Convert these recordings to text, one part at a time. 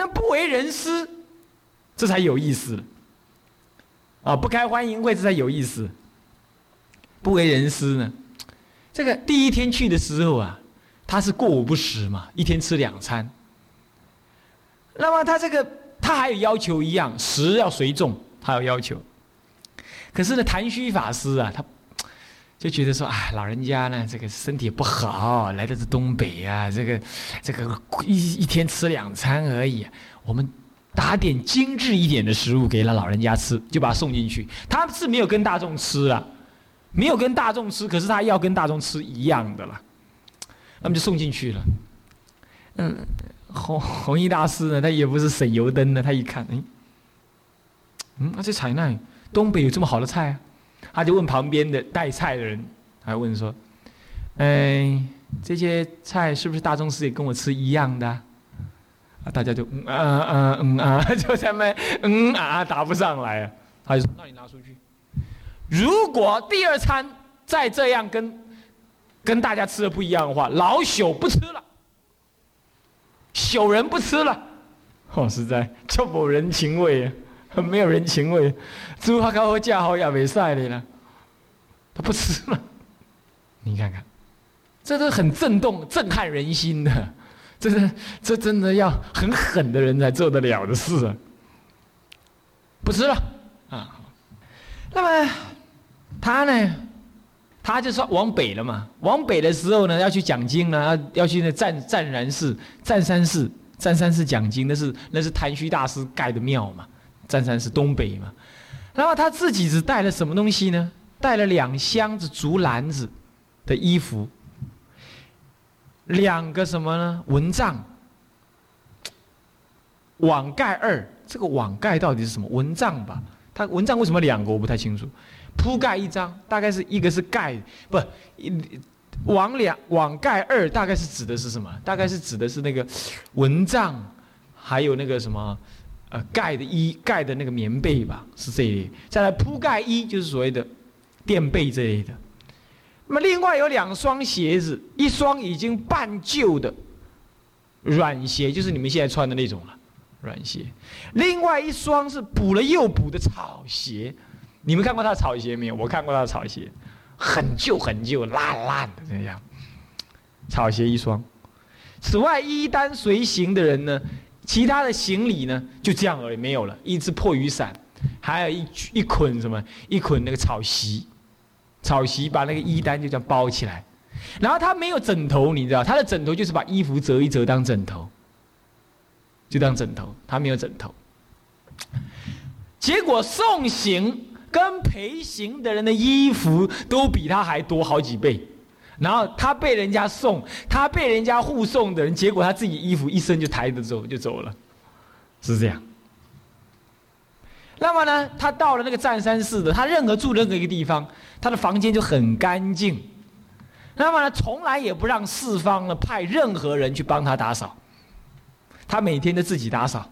那不为人师，这才有意思啊！不开欢迎会，这才有意思。不为人师呢，这个第一天去的时候啊，他是过午不食嘛，一天吃两餐。那么他这个他还有要求一样，食要随众，他有要求。可是呢，谭虚法师啊，他就觉得说，啊，老人家呢，这个身体不好，来的是东北啊，这个这个一一天吃两餐而已，我们打点精致一点的食物给了老人家吃，就把他送进去。他是没有跟大众吃啊。没有跟大众吃，可是他要跟大众吃一样的了，那么就送进去了。嗯，弘弘一大师呢，他也不是省油灯的，他一看，哎，嗯，那这采纳东北有这么好的菜啊？他就问旁边的带菜的人，还问说，哎，这些菜是不是大宗师也跟我吃一样的？啊，大家就嗯啊嗯嗯啊，就在那嗯啊答不上来啊，他就说，那你拿出去。如果第二餐再这样跟跟大家吃的不一样的话，老朽不吃了，朽人不吃了，哦，实在就没人情味啊，很没有人情味。猪还高价好也没赛的呢，他不吃了。你看看，这都很震动、震撼人心的，这是这真的要很狠的人才做得了的事啊！不吃了啊，那么。他呢，他就说往北了嘛。往北的时候呢，要去讲经呢，要要去那湛湛然寺、湛山寺、湛山寺讲经。那是那是谭虚大师盖的庙嘛，湛山是东北嘛。然后他自己只带了什么东西呢？带了两箱子竹篮子的衣服，两个什么呢？蚊帐、网盖二。这个网盖到底是什么？蚊帐吧？他蚊帐为什么两个？我不太清楚。铺盖一张，大概是一个是盖，不，网两网盖二，大概是指的是什么？大概是指的是那个蚊帐，还有那个什么，呃，盖的衣盖的那个棉被吧，是这类。再来铺盖衣，就是所谓的垫被这类的。那么另外有两双鞋子，一双已经半旧的软鞋，就是你们现在穿的那种了，软鞋；另外一双是补了又补的草鞋。你们看过他的草鞋没有？我看过他的草鞋，很旧很旧，烂烂的这样。草鞋一双。此外，衣单随行的人呢，其他的行李呢，就这样而已，没有了。一只破雨伞，还有一一捆什么？一捆那个草席，草席把那个衣单就这样包起来。然后他没有枕头，你知道，他的枕头就是把衣服折一折当枕头，就当枕头。他没有枕头。结果送行。跟陪行的人的衣服都比他还多好几倍，然后他被人家送，他被人家护送的人，结果他自己衣服一身就抬着走就走了，是这样。那么呢，他到了那个湛山寺的，他任何住任何一个地方，他的房间就很干净。那么呢，从来也不让四方呢派任何人去帮他打扫，他每天都自己打扫。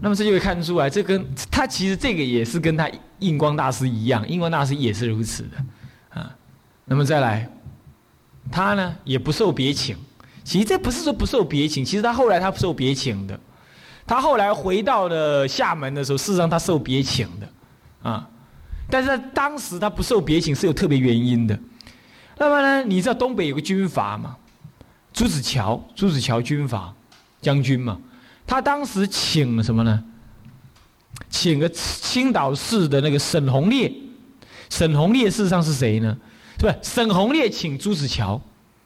那么这就会看出来，这跟他其实这个也是跟他印光大师一样，印光大师也是如此的，啊。那么再来，他呢也不受别请。其实这不是说不受别请，其实他后来他不受别请的。他后来回到了厦门的时候，事实上他受别请的，啊。但是当时他不受别请是有特别原因的。那么呢，你知道东北有个军阀嘛？朱子乔，朱子乔军阀将军嘛。他当时请了什么呢？请个青岛市的那个沈鸿烈，沈鸿烈事实上是谁呢？是不是沈鸿烈请朱子乔？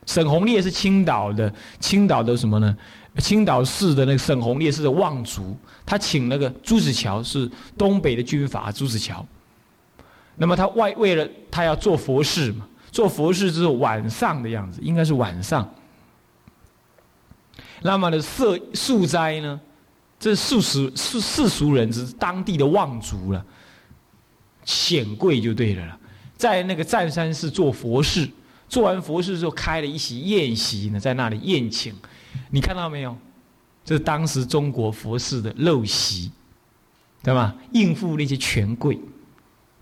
沈鸿烈是青岛的，青岛的什么呢？青岛市的那个沈鸿烈是望族，他请那个朱子乔是东北的军阀朱子乔。那么他外为了他要做佛事嘛，做佛事之后晚上的样子，应该是晚上。那么呢色素斋呢？这世俗世世俗人是当地的望族了，显贵就对了了。在那个湛山寺做佛事，做完佛事之后开了一席宴席呢，在那里宴请。你看到没有？这是当时中国佛事的陋习，对吧？应付那些权贵，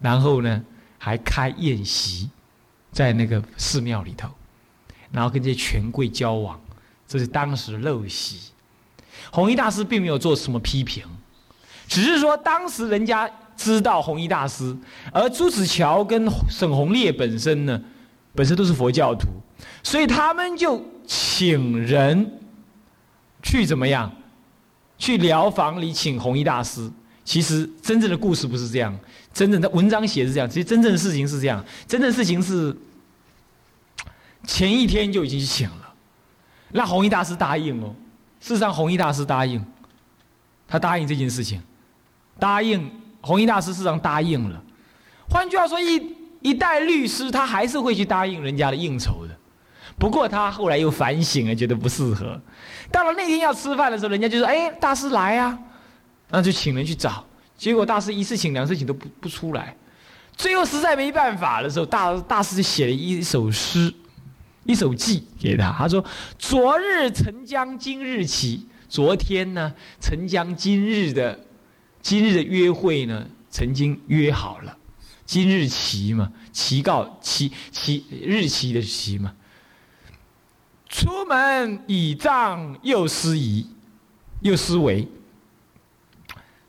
然后呢还开宴席，在那个寺庙里头，然后跟这些权贵交往。这是当时陋习，弘一大师并没有做什么批评，只是说当时人家知道弘一大师，而朱子乔跟沈鸿烈本身呢，本身都是佛教徒，所以他们就请人去怎么样，去疗房里请弘一大师。其实真正的故事不是这样，真正的文章写是这样，其实真正的事情是这样，真正的事情是前一天就已经请了，那弘一大师答应哦。事实上，弘一大师答应，他答应这件事情，答应弘一大师事实上答应了。换句话说，一一代律师他还是会去答应人家的应酬的。不过他后来又反省了，觉得不适合。到了那天要吃饭的时候，人家就说：“哎，大师来啊！”那就请人去找。结果大师一次请、两次请都不不出来。最后实在没办法的时候，大大师就写了一首诗。一首寄给他，他说：“昨日曾将今日起，昨天呢曾将今日的今日的约会呢曾经约好了，今日期嘛，期告期期日期的期嘛。出门倚杖又思疑，又思维。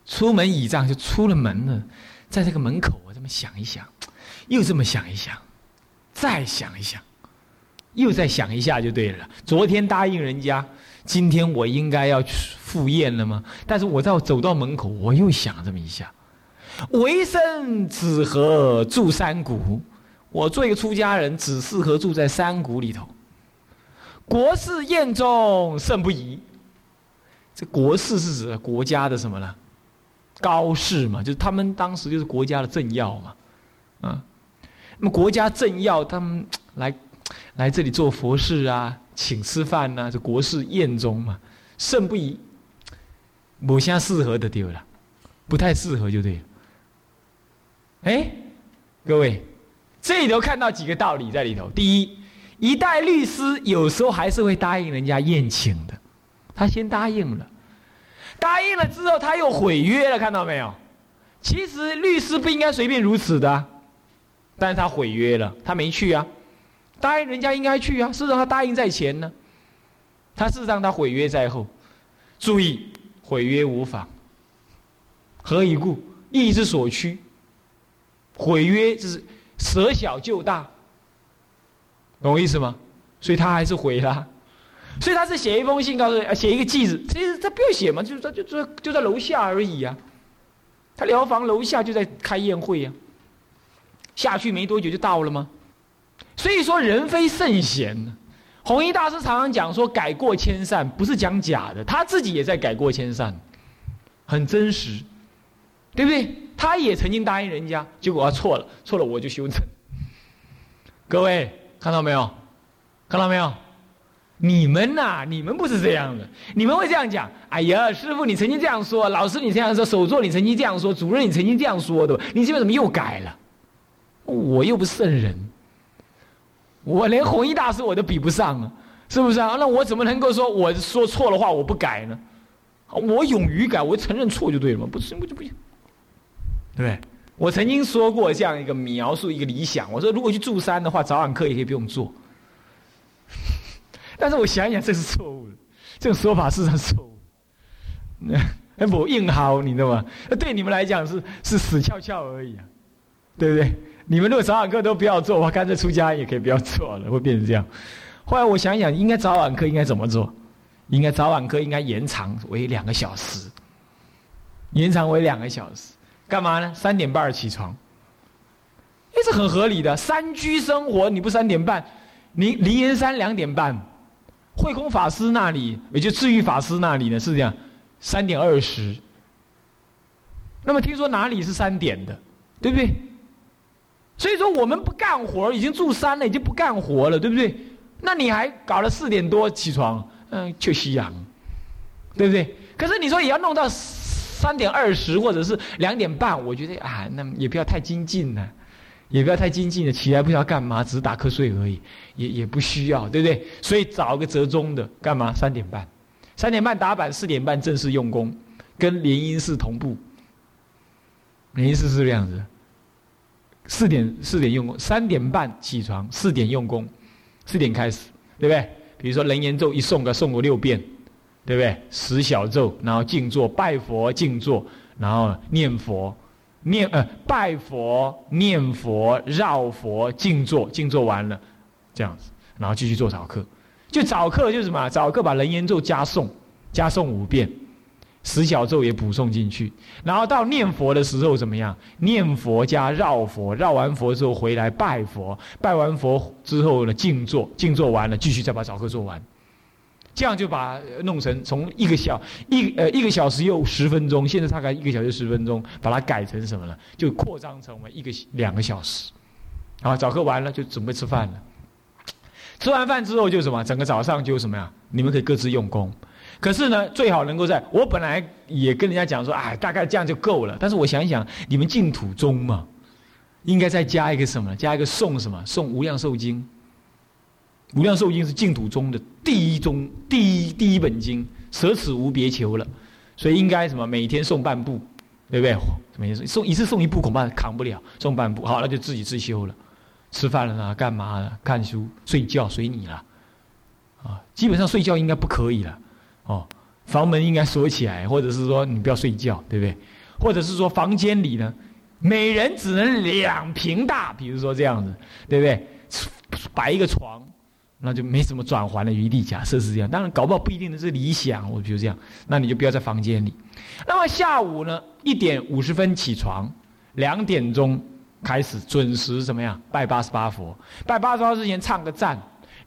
出门倚杖就出了门了，在这个门口我这么想一想，又这么想一想，再想一想。”又再想一下就对了。昨天答应人家，今天我应该要去赴宴了吗？但是我在走到门口，我又想这么一下：为生只合住山谷，我做一个出家人，只适合住在山谷里头。国事宴中甚不宜。这国事是指国家的什么呢？高士嘛，就是他们当时就是国家的政要嘛，啊，那么国家政要他们来。来这里做佛事啊，请吃饭呢，这国事宴中嘛，甚不宜。某些适合的丢了，不太适合就对了。哎，各位，这里头看到几个道理在里头。第一，一代律师有时候还是会答应人家宴请的，他先答应了，答应了之后他又毁约了，看到没有？其实律师不应该随便如此的，但是他毁约了，他没去啊。答应人家应该去啊，事实上他答应在前呢，他事实上他毁约在后。注意，毁约无妨。何以故？意之所趋。毁约就是舍小就大，懂我意思吗？所以他还是毁了。所以他是写一封信告诉，写一个记子，其实他不用写嘛，就是他就就就在楼下而已啊。他疗房楼下就在开宴会呀，下去没多久就到了吗？所以说，人非圣贤。弘一大师常常讲说，改过迁善不是讲假的，他自己也在改过迁善，很真实，对不对？他也曾经答应人家，结果他错了，错了我就修正。各位看到没有？看到没有？你们呐，你们不是这样的，你们会这样讲：哎呀，师傅你曾经这样说，老师你这样说，首座你曾经这样说，主任你曾经这样说的，你这边怎么又改了？我又不是圣人。我连弘一大师我都比不上啊，是不是啊？那我怎么能够说我说错的话我不改呢？我勇于改，我承认错就对了嘛，不是不就不行？对我曾经说过这样一个描述，一个理想，我说如果去住山的话，早晚课也可以不用做。但是我想想，这是错误的，这种说法是上错误。那 不硬薅，你知道吗？那对你们来讲是是死翘翘而已啊，对不对？你们如果早晚课都不要做，我干脆出家也可以不要做了，会变成这样。后来我想想，应该早晚课应该怎么做？应该早晚课应该延长为两个小时，延长为两个小时，干嘛呢？三点半起床，哎，这很合理的。山居生活，你不三点半，你灵岩山两点半，慧空法师那里，也就智玉法师那里呢，是这样，三点二十。那么听说哪里是三点的，对不对？所以说我们不干活，已经住山了，已经不干活了，对不对？那你还搞了四点多起床，嗯，去夕阳，对不对？可是你说也要弄到三点二十或者是两点半，我觉得啊，那也不要太精进了，也不要太精进了，起来不知道干嘛，只是打瞌睡而已，也也不需要，对不对？所以找个折中的，干嘛？三点半，三点半打板，四点半正式用功，跟联姻式同步。联姻式是这样子。四点四点用功，三点半起床，四点用功，四点开始，对不对？比如说《楞严咒》一诵个诵个六遍，对不对？十小咒，然后静坐拜佛，静坐，然后念佛，念呃拜佛念佛绕佛静坐，静坐完了，这样子，然后继续做早课。就早课就是什么？早课把人言咒加诵，加诵五遍，十小咒也补诵进去。然后到念佛的时候怎么样？念佛加绕佛，绕完佛之后回来拜佛，拜完佛之后呢静坐，静坐完了继续再把早课做完。这样就把弄成从一个小一呃一个小时又十分钟，现在大概一个小时十分钟，把它改成什么了？就扩张成为一个两个小时。好，早课完了就准备吃饭了。吃完饭之后就什么？整个早上就什么呀？你们可以各自用功。可是呢，最好能够在我本来也跟人家讲说，哎，大概这样就够了。但是我想一想，你们净土宗嘛，应该再加一个什么？加一个诵什么？诵无量寿经。无量寿经是净土宗的第一宗、第一第一本经，舍此无别求了。所以应该什么？每天诵半部，对不对？每天诵一次诵一部恐怕扛不了，诵半部好，那就自己自修了。吃饭了呢？干嘛了？看书、睡觉随你了。啊，基本上睡觉应该不可以了。哦，房门应该锁起来，或者是说你不要睡觉，对不对？或者是说房间里呢，每人只能两平大，比如说这样子，对不对？摆一个床，那就没什么转还的余地。假设是这样，当然搞不好不一定的是理想。我比如这样，那你就不要在房间里。那么下午呢，一点五十分起床，两点钟。开始准时怎么样？拜八十八佛，拜八十八之前唱个赞，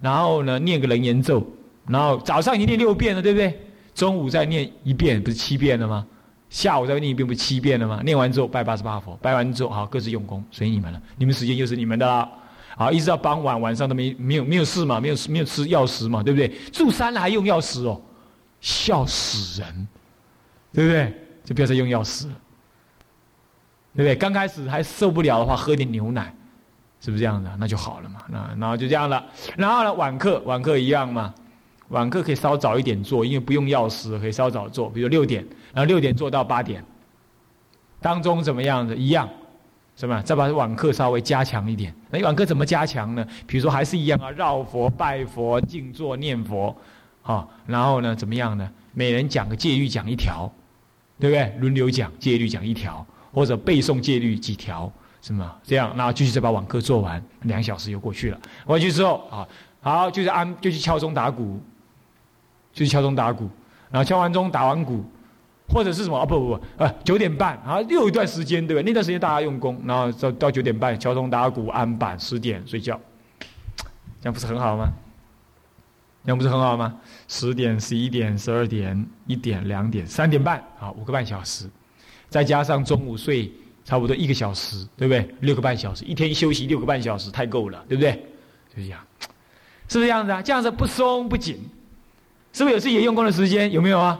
然后呢念个人言咒，然后早上已经念六遍了，对不对？中午再念一遍，不是七遍了吗？下午再念一遍，不是七遍了吗？念完之后拜八十八佛，拜完之后好各自用功，随你们了。你们时间又是你们的啦。好，一直到傍晚，晚上都没没有没有事嘛，没有没有吃药食嘛，对不对？住山了还用药食哦，笑死人，对不对？就不要再用药食了。对不对？刚开始还受不了的话，喝点牛奶，是不是这样的？那就好了嘛。那然后就这样了。然后呢，晚课晚课一样嘛。晚课可以稍早一点做，因为不用药师，可以稍早做。比如六点，然后六点做到八点。当中怎么样的？一样，是吧？再把晚课稍微加强一点。那晚课怎么加强呢？比如说还是一样啊，绕佛、拜佛、静坐、念佛，啊，然后呢怎么样呢？每人讲个戒律，讲一条，对不对？轮流讲戒律，讲一条。或者背诵戒律几条，是吗？这样，然后继续再把网课做完，两小时又过去了。回去之后啊，好，就是安，就去敲钟打鼓，就去敲钟打鼓，然后敲完钟打完鼓，或者是什么？啊不不不，呃，九点半啊，又有一段时间，对吧？那段时间大家用功，然后到到九点半敲钟打鼓安板，十点睡觉，这样不是很好吗？这样不是很好吗？十点、十一点、十二点、一点、两点、三点半，好，五个半小时。再加上中午睡差不多一个小时，对不对？六个半小时，一天休息六个半小时，太够了，对不对？就这样，是不是这样子啊？这样子不松不紧，是不是有自己用功的时间？有没有啊？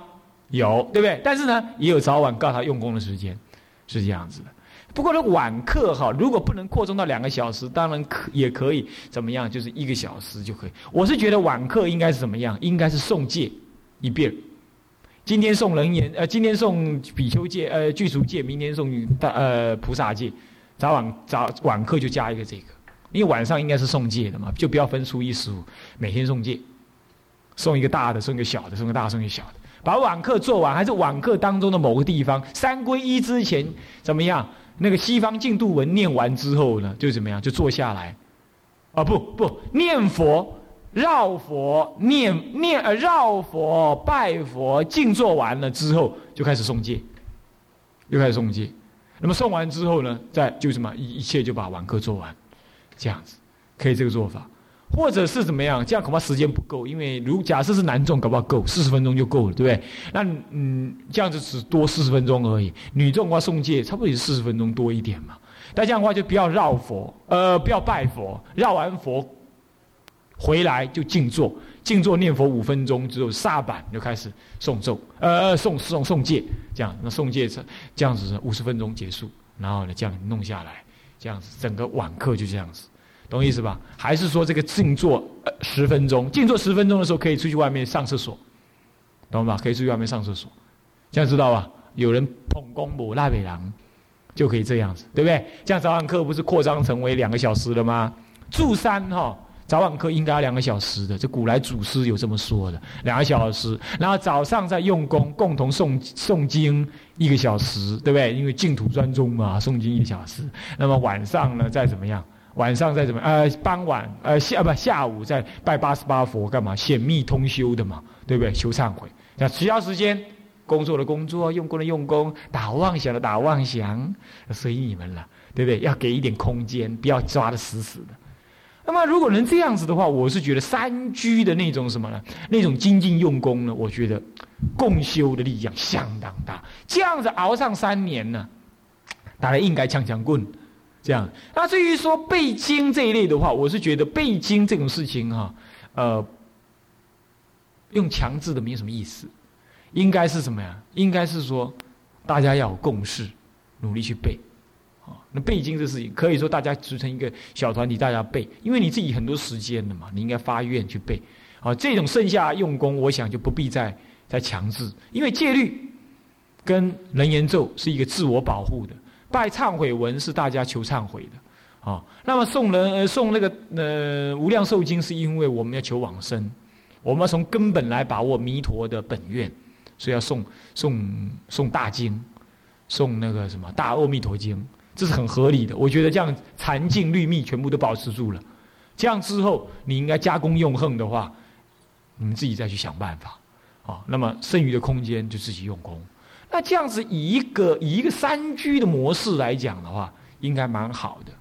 有，对不对？但是呢，也有早晚告他用功的时间，是这样子的。不过呢，晚课哈，如果不能扩充到两个小时，当然可也可以怎么样？就是一个小时就可以。我是觉得晚课应该是怎么样？应该是送戒一遍。今天送人言，呃，今天送比丘戒，呃，具足戒，明天送大呃菩萨戒，早晚早晚课就加一个这个，因为晚上应该是送戒的嘛，就不要分初一十五，每天送戒，送一个大的，送一个小的，送个大，送一个小的，把晚课做完，还是晚课当中的某个地方，三归一之前怎么样？那个西方净土文念完之后呢，就怎么样？就坐下来，啊不不，念佛。绕佛念念呃绕佛拜佛静坐完了之后，就开始诵戒，又开始诵戒。那么诵完之后呢，再就什么一一切就把晚课做完，这样子可以这个做法，或者是怎么样？这样恐怕时间不够，因为如假设是男众，搞不好够四十分钟就够了，对不对？那嗯，这样子只多四十分钟而已。女众的话诵戒差不多也是四十分钟多一点嘛。但这样的话就不要绕佛，呃，不要拜佛，绕完佛。回来就静坐，静坐念佛五分钟之后，刹板就开始诵咒，呃，诵诵诵戒，这样那诵戒这这样子五十分钟结束，然后呢这样弄下来，这样子整个晚课就这样子，懂意思吧？还是说这个静坐十分钟，静坐十分钟的时候可以出去外面上厕所，懂吧？可以出去外面上厕所，这样知道吧？有人捧公母那北郎，就可以这样子，对不对？这样早晚课不是扩张成为两个小时了吗？住山哈。早晚课应该要两个小时的，这古来祖师有这么说的，两个小时。然后早上在用功，共同诵诵经一个小时，对不对？因为净土专宗嘛，诵经一个小时。那么晚上呢，再怎么样？晚上再怎么呃，傍晚呃下不下午再拜八十八佛干嘛？显密通修的嘛，对不对？求忏悔。那其他时间，工作的工作，用功的用功，打妄想的打妄想，随你们了，对不对？要给一点空间，不要抓的死死的。那么，如果能这样子的话，我是觉得三居的那种什么呢？那种精进用功呢？我觉得共修的力量相当大。这样子熬上三年呢，大家应该呛呛棍。这样。那至于说背经这一类的话，我是觉得背经这种事情哈，呃，用强制的没有什么意思。应该是什么呀？应该是说大家要有共识，努力去背。啊，那背经这事情，可以说大家组成一个小团体，大家背，因为你自己很多时间的嘛，你应该发愿去背。啊，这种剩下用功，我想就不必再再强制，因为戒律跟人言咒是一个自我保护的，拜忏悔文是大家求忏悔的。啊，那么送人呃送那个呃无量寿经，是因为我们要求往生，我们要从根本来把握弥陀的本愿，所以要送送送大经，送那个什么大阿弥陀经。这是很合理的，我觉得这样禅净律密全部都保持住了，这样之后你应该加工用恨的话，你们自己再去想办法，啊，那么剩余的空间就自己用功。那这样子以一个以一个三居的模式来讲的话，应该蛮好的，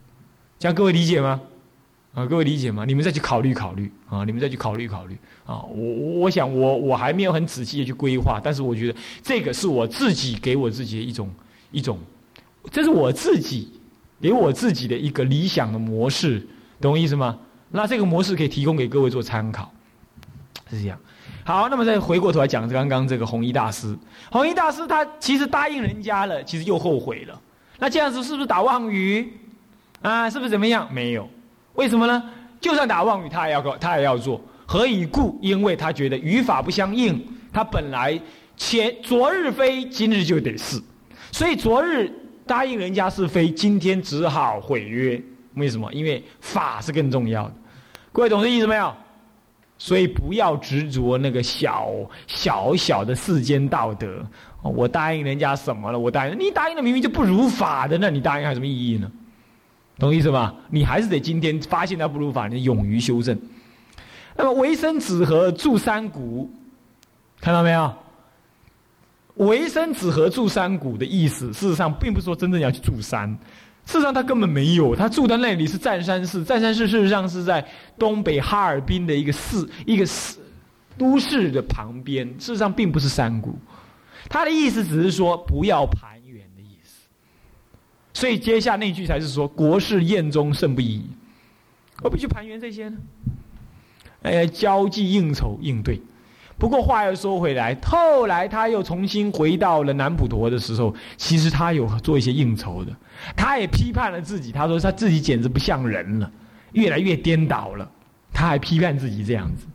这样各位理解吗？啊，各位理解吗？你们再去考虑考虑啊，你们再去考虑考虑啊。我我想我我还没有很仔细的去规划，但是我觉得这个是我自己给我自己的一种一种。这是我自己给我自己的一个理想的模式，懂我意思吗？那这个模式可以提供给各位做参考，是这样。好，那么再回过头来讲刚刚这个弘一大师，弘一大师他其实答应人家了，其实又后悔了。那这样子是不是打妄语啊？是不是怎么样？没有，为什么呢？就算打妄语，他也要他也要做。何以故？因为他觉得语法不相应，他本来前昨日非，今日就得是，所以昨日。答应人家是非，今天只好毁约。为什么？因为法是更重要的。各位懂这意思没有？所以不要执着那个小小小的世间道德。我答应人家什么了？我答应你答应的明明就不如法的，那你答应还有什么意义呢？懂意思吗？你还是得今天发现它不如法，你勇于修正。那么为生子和住山谷，看到没有？为生子和住山谷的意思，事实上并不是说真正要去住山，事实上他根本没有，他住的那里是占山市，占山市事实上是在东北哈尔滨的一个市，一个市都市的旁边，事实上并不是山谷。他的意思只是说不要盘圆的意思，所以接下那句才是说国事宴中胜不已，何必去盘圆这些呢？哎，交际应酬应对。不过话又说回来，后来他又重新回到了南普陀的时候，其实他有做一些应酬的，他也批判了自己，他说他自己简直不像人了，越来越颠倒了，他还批判自己这样子，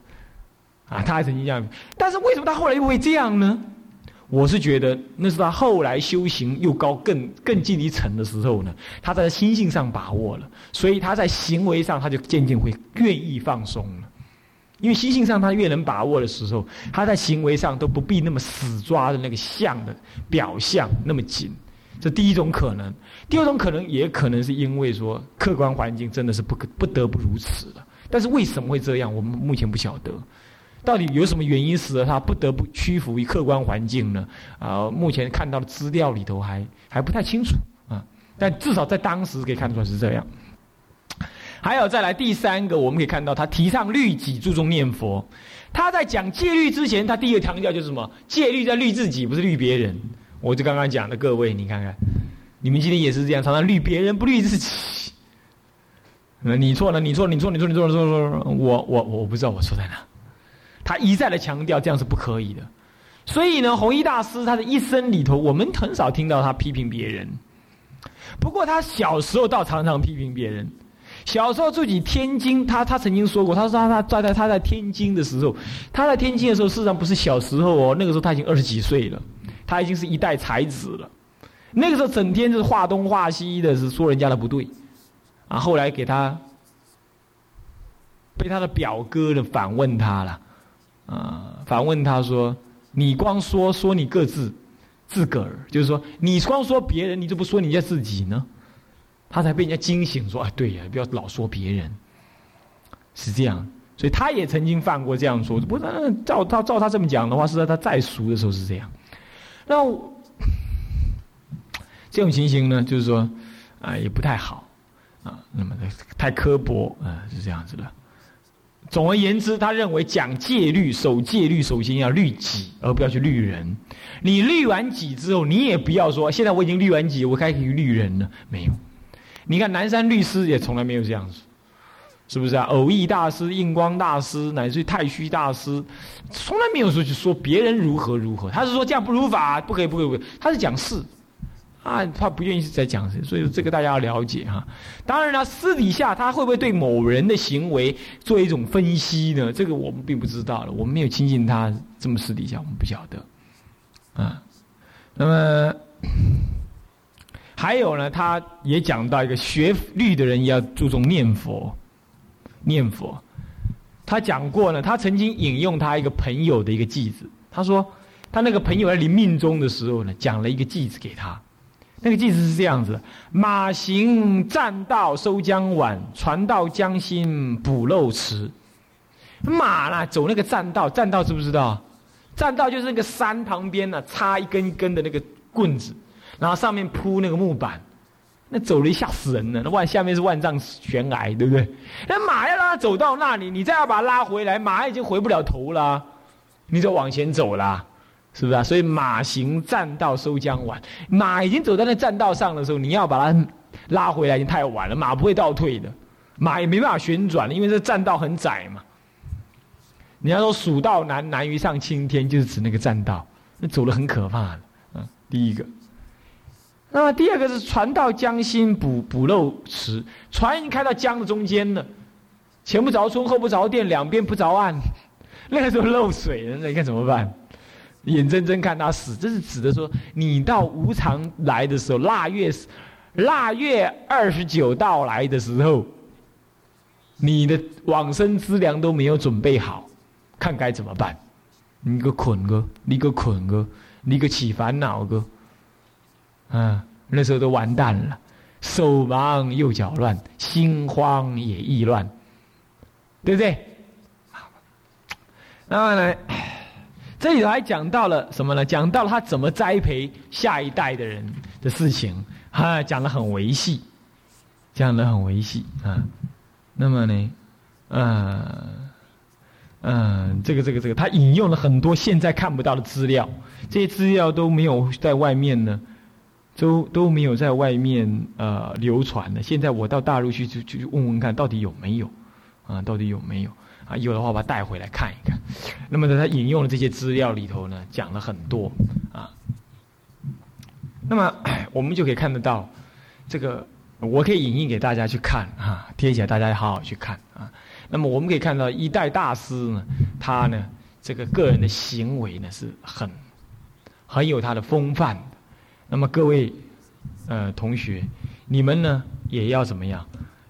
啊，他还曾经这样，但是为什么他后来又会这样呢？我是觉得那是他后来修行又高更更进一层的时候呢，他在心性上把握了，所以他在行为上他就渐渐会愿意放松了。因为心性上他越能把握的时候，他在行为上都不必那么死抓的那个相的表象那么紧，这第一种可能。第二种可能也可能是因为说客观环境真的是不可不得不如此了。但是为什么会这样，我们目前不晓得，到底有什么原因使得他不得不屈服于客观环境呢？啊，目前看到的资料里头还还不太清楚啊，但至少在当时可以看出来是这样。还有再来第三个，我们可以看到他提倡律己，注重念佛。他在讲戒律之前，他第一个强调就是什么？戒律在律自己，不是律别人。我就刚刚讲的，各位你看看，你们今天也是这样，常常律别人，不律自己。那你错了，你错了，你错，你错，你错了，错了，我我我不知道我错在哪。他一再的强调，这样是不可以的。所以呢，弘一大师他的一生里头，我们很少听到他批评别人。不过他小时候倒常常批评别人。小时候自己天津，他他曾经说过，他说他他在他在天津的时候，他在天津的时候，事实上不是小时候哦，那个时候他已经二十几岁了，他已经是一代才子了。那个时候整天就是画东画西的，是说人家的不对，啊，后来给他被他的表哥的反问他了，啊，反问他说：“你光说说你各自自个儿，就是说你光说别人，你怎么不说人家自己呢？”他才被人家惊醒，说：“哎，对呀，不要老说别人，是这样。”所以他也曾经犯过这样说。不，那照他照他这么讲的话，是在他再熟的时候是这样。那这种情形呢，就是说啊，也不太好啊。那么太刻薄啊，是这样子的。总而言之，他认为讲戒律、守戒律，首先要律己，而不要去律人。你律完己之后，你也不要说现在我已经律完己，我开始律人了。没有。你看南山律师也从来没有这样子，是不是啊？偶益大师、印光大师，乃至于太虚大师，从来没有说去说别人如何如何。他是说这样不如法，不可以，不可以，不可以。他是讲事。啊，他不愿意再讲，所以这个大家要了解哈。当然了，私底下他会不会对某人的行为做一种分析呢？这个我们并不知道了，我们没有亲近他，这么私底下我们不晓得。啊，那么还有呢，他也讲到一个学律的人要注重念佛，念佛。他讲过呢，他曾经引用他一个朋友的一个句子，他说他那个朋友在临命终的时候呢，讲了一个句子给他。那个句子是这样子：马行栈道收江晚，船到江心补漏池。马呢走那个栈道，栈道知不知道？栈道就是那个山旁边呢，插一根一根的那个棍子，然后上面铺那个木板，那走了吓死人了。那万下面是万丈悬崖，对不对？那马要让它走到那里，你再要把它拉回来，马已经回不了头了，你就往前走了。是不是啊？所以马行栈道收江晚，马已经走在那栈道上的时候，你要把它拉回来，已经太晚了。马不会倒退的，马也没办法旋转因为这栈道很窄嘛。你要说蜀道难难于上青天，就是指那个栈道，那走的很可怕的。嗯，第一个。那么第二个是船到江心补补漏池，船已经开到江的中间了，前不着村后不着店，两边不着岸，那个时候漏水了，那你看怎么办？眼睁睁看他死，这是指的说，你到无常来的时候，腊月，腊月二十九到来的时候，你的往生资粮都没有准备好，看该怎么办？你个捆个，你个捆个，你个起烦恼个，啊，那时候都完蛋了，手忙又脚乱，心慌也意乱，对不对？那么呢？这里头还讲到了什么呢？讲到了他怎么栽培下一代的人的事情，哈，讲的很维系，讲的很维系啊。那么呢，嗯嗯，这个这个这个，他引用了很多现在看不到的资料，这些资料都没有在外面呢，都都没有在外面呃流传的。现在我到大陆去去去问问看，到底有没有啊？到底有没有？啊，有的话把它带回来看一看。那么在，他引用的这些资料里头呢，讲了很多啊。那么 我们就可以看得到，这个我可以引印给大家去看啊，贴起来大家好好去看啊。那么我们可以看到一代大师呢，他呢这个个人的行为呢是很很有他的风范。那么各位呃同学，你们呢也要怎么样？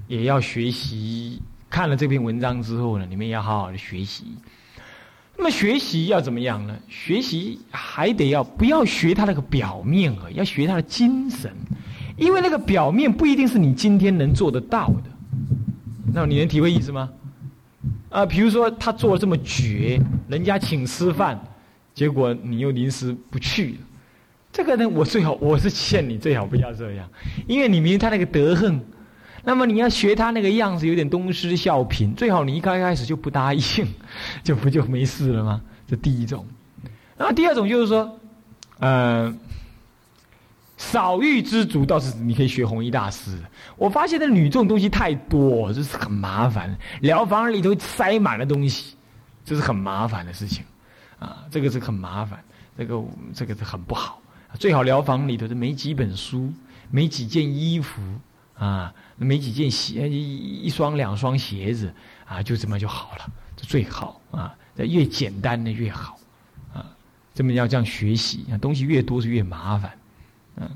也要学习。看了这篇文章之后呢，你们也要好好的学习。那么学习要怎么样呢？学习还得要不要学他那个表面啊，要学他的精神，因为那个表面不一定是你今天能做得到的。那你能体会意思吗？啊，比如说他做的这么绝，人家请吃饭，结果你又临时不去，这个呢，我最好我是劝你最好不要这样，因为你明他那个德行。那么你要学他那个样子，有点东施效颦，最好你一刚开始就不答应，就不就没事了吗？这第一种。然后第二种就是说，呃，少欲知足倒是你可以学弘一大师。我发现那女这种东西太多，这是很麻烦。疗房里头塞满了东西，这是很麻烦的事情，啊，这个是很麻烦，这个这个是很不好。最好疗房里头的没几本书，没几件衣服。啊，没几件鞋，一一双两双鞋子啊，就这么就好了，这最好啊，越简单的越好啊，这么要这样学习，东西越多是越麻烦，嗯。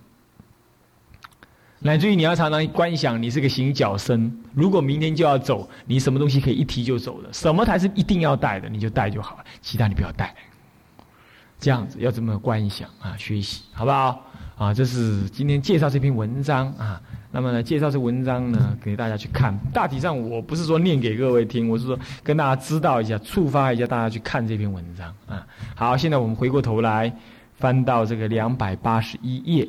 乃至于你要常常观想，你是个行脚僧。如果明天就要走，你什么东西可以一提就走的？什么才是一定要带的？你就带就好了，其他你不要带。这样子要这么观想啊，学习好不好？啊，这是今天介绍这篇文章啊。那么呢，介绍这文章呢，给大家去看。大体上我不是说念给各位听，我是说跟大家知道一下，触发一下大家去看这篇文章啊。好，现在我们回过头来翻到这个两百八十一页。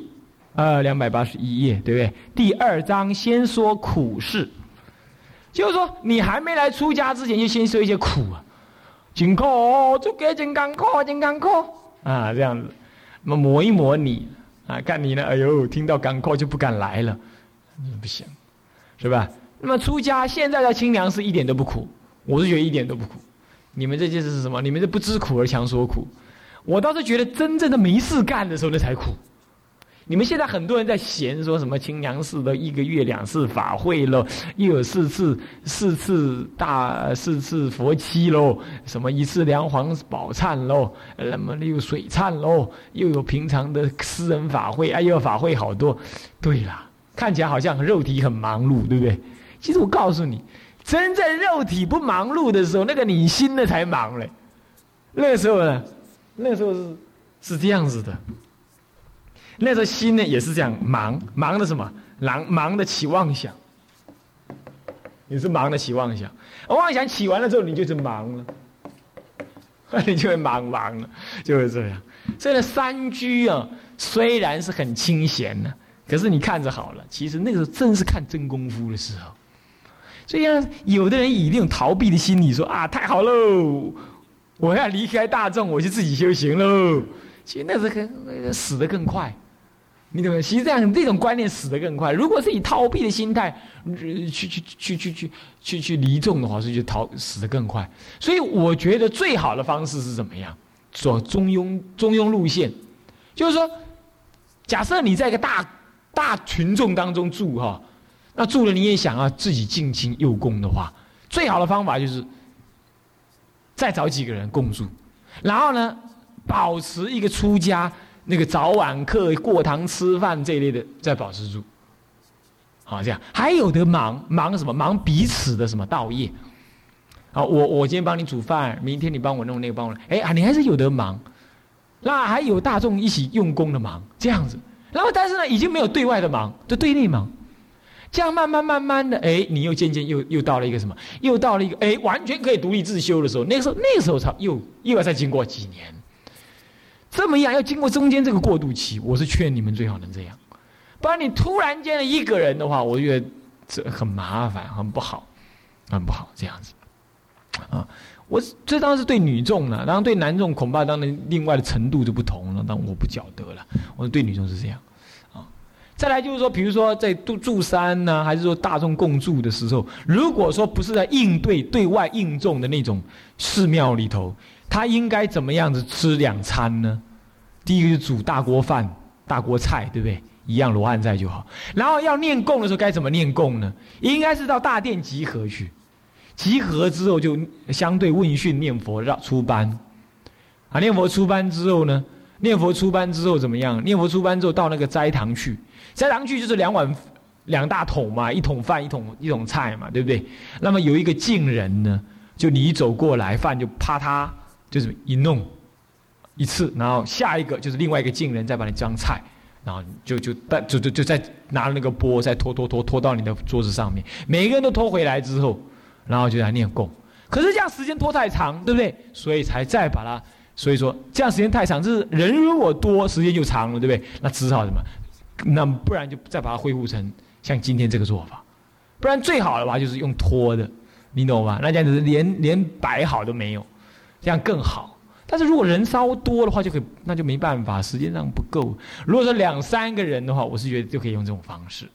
呃，两百八十一页，对不对？第二章先说苦事，就是说你还没来出家之前，就先说一些苦啊，真苦，出家真艰苦，真艰苦啊，这样子，那么磨一磨你啊，看你呢，哎呦，听到赶快就不敢来了，不行，是吧？那么出家现在的清凉寺一点都不苦，我是觉得一点都不苦。你们这就是什么？你们这不知苦而强说苦，我倒是觉得真正的没事干的时候那才苦。你们现在很多人在嫌说什么清凉寺的一个月两次法会喽，又有四次四次大四次佛七喽，什么一次梁皇宝忏喽，那么又有水忏喽，又有平常的私人法会，哎呦法会好多。对啦，看起来好像肉体很忙碌，对不对？其实我告诉你，真正肉体不忙碌的时候，那个你心的才忙嘞。那时候呢，那时候是是这样子的。那时候心呢也是这样忙，忙的什么？忙忙的起妄想，你是忙的起妄想，妄想起完了之后，你就是忙了，你就会忙忙了，就是这样。所以呢，三居啊，虽然是很清闲呢，可是你看着好了，其实那个时候正是看真功夫的时候。所以呢，有的人以那种逃避的心理说啊，太好喽，我要离开大众，我就自己修行喽。其实那是更死的更快。你怎么其实这样这种观念死得更快。如果是以逃避的心态去去去去去去去离众的话是就逃死得更快？所以我觉得最好的方式是怎么样？走中庸中庸路线。就是说假设你在一个大大群众当中住哈那住了你也想要自己静心用功的话最好的方法就是再找几个人共住。然后呢保持一个出家那个早晚课、过堂吃饭这一类的，在保持住。好，这样还有的忙忙什么？忙彼此的什么道业？好，我我今天帮你煮饭，明天你帮我弄那个，帮我。哎啊，你还是有的忙。那还有大众一起用功的忙，这样子。然后，但是呢，已经没有对外的忙，就对内忙。这样慢慢慢慢的，哎，你又渐渐又又到了一个什么？又到了一个哎，完全可以独立自修的时候。那个时候，那个时候才又又要再经过几年。这么样要经过中间这个过渡期，我是劝你们最好能这样，不然你突然间的一个人的话，我觉得这很麻烦，很不好，很不好这样子。啊，我这当然是对女众了，然后对男众恐怕当然另外的程度就不同了，但我不晓得了。我对女众是这样，啊，再来就是说，比如说在住住山呢，还是说大众共住的时候，如果说不是在应对对外应众的那种寺庙里头。他应该怎么样子吃两餐呢？第一个是煮大锅饭、大锅菜，对不对？一样罗汉菜就好。然后要念供的时候该怎么念供呢？应该是到大殿集合去，集合之后就相对问讯念佛绕出班。啊，念佛出班之后呢？念佛出班之后怎么样？念佛出班之后到那个斋堂去，斋堂去就是两碗两大桶嘛，一桶饭一桶一桶菜嘛，对不对？那么有一个敬人呢，就你走过来，饭就啪嗒。就是一弄一次，然后下一个就是另外一个进人再把你装菜，然后就就带就就就再拿那个钵再拖拖拖拖到你的桌子上面，每个人都拖回来之后，然后就来念供。可是这样时间拖太长，对不对？所以才再把它，所以说这样时间太长，就是人如果多，时间就长了，对不对？那只好什么？那不然就再把它恢复成像今天这个做法，不然最好的话就是用拖的，你懂吗？那这样子连连摆好都没有。这样更好，但是如果人稍多的话，就可以，那就没办法，时间上不够。如果说两三个人的话，我是觉得就可以用这种方式。